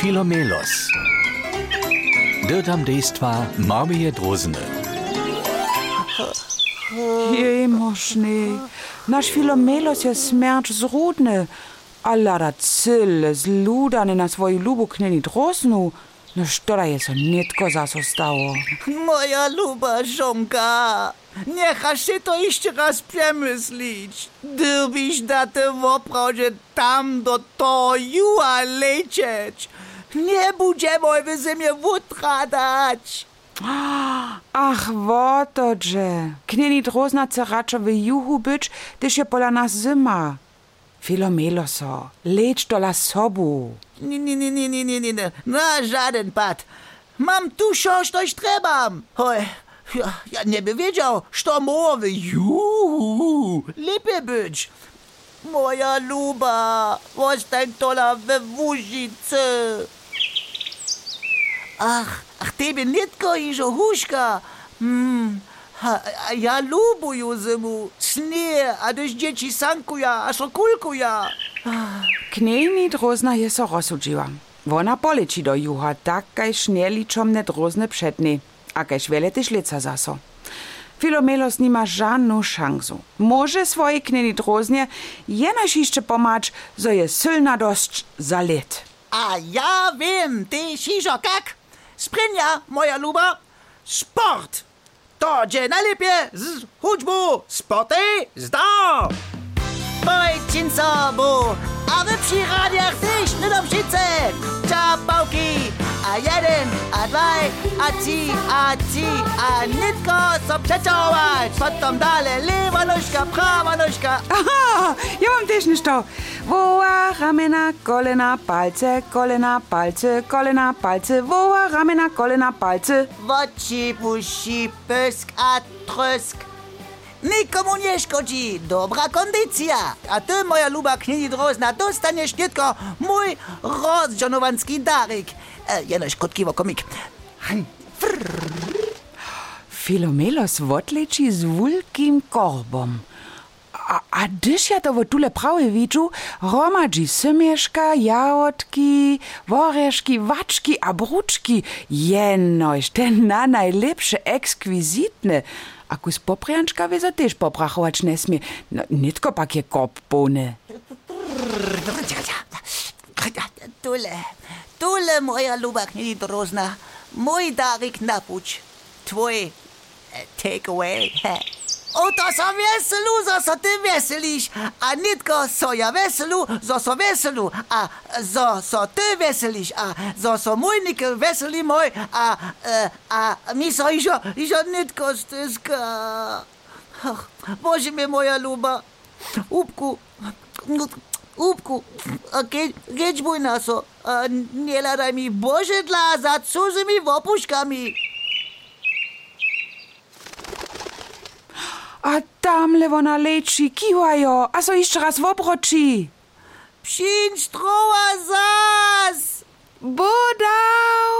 Filomelos. Dirtam dejstva Marmije Drozene. Jej możny. Nasz Filomelos je smierć zrudny. A lada cyle zludany na swoju lubu kneni drosnu. No szkoda je so nitko zaso stało. Moja luba żonka, niechaj się to jeszcze raz przemyślić. Gdybyś na tym oprawdzie tam do to jua lecieć, nie będziemy w ziemię utradać. Ach, wotoże. Kneni drosna chce raczej w juhu być, gdyż je pola nas zima. Filomeloso, leć do la sobu. Nie, nie, nie, nie, nie, nie, nie, nie. Na żaden pad. Mam tu coś, coś trebam. Ja, ja nie by wiedział, że mowy juhu lepiej być. Moja luba, ostań tola we wózicy. Ach, ach, tebe nitko iżo huszka. Hmm, a, a ja lubuję zimu, śnie, a też dzieci sankuja, a szokulkuja. Kneni drozna je so. Wona poleci do juha, tak kaj šnjeličomne drozne předny, a kaj tyž lica zaso. Filomelos nima żadną szansu. Może swoje kneni droznie jenoż jeszcze pomacz, zo je sylna dość za. A ja wiem, ty siżo jak? Sprinja, moja luba, sport. To gdzie najlepiej z hudźbu, sporty, zda. Pojdźcie sobą, a wy przy radiach też nie dobrzyce. A trzy, a trzy, a nitko so przeczołać. Potem dalej lewa nóżka, prawa nóżka. Aha, ja mam też niż to. Woła, ramena, kolena, palce, kolena, palce, kolena, palce, woła, ramena, kolena, palce. Woci, pusi, pysk, a trysk. Nikomu nie szkodzi, dobra kondycja. A ty, moja luba knini drozna, dostaniesz tylko mój rozżonowanski daryk. E, jenoś krótkiwo komik. Hań, Filomelos wotleci z wulkim korbom. A, a dyż ja to wo tule prawie widzu, romadzi symieszka, jałotki, woreszki, waczki a bruczki. Jenoś, ten na najlepsze, ekskwizitne. A kus poprianczka wie so też poprachować nie smie. No, nitko pakie korbony. Tule, tule, moja luba knini Moj Darik Napuć, tvoj eh, takeaway. Oto sam veselu, da se ti veseliš, a nitko so ja veselu, da so veselu, a da so ti veseliš, a da so ja mojniki veseli moj, a, a, a mi so ižo, ižo nitko stiska. Oh, Bože mi moja ljuba, upku, upku, a keď, keď bój na so, a nie ladaj mi Boże dla za cudzymi wopuszkami. A tamle wona leči, kiwajo, a so jeszcze raz w. Przyjdź troła zas! Bodał!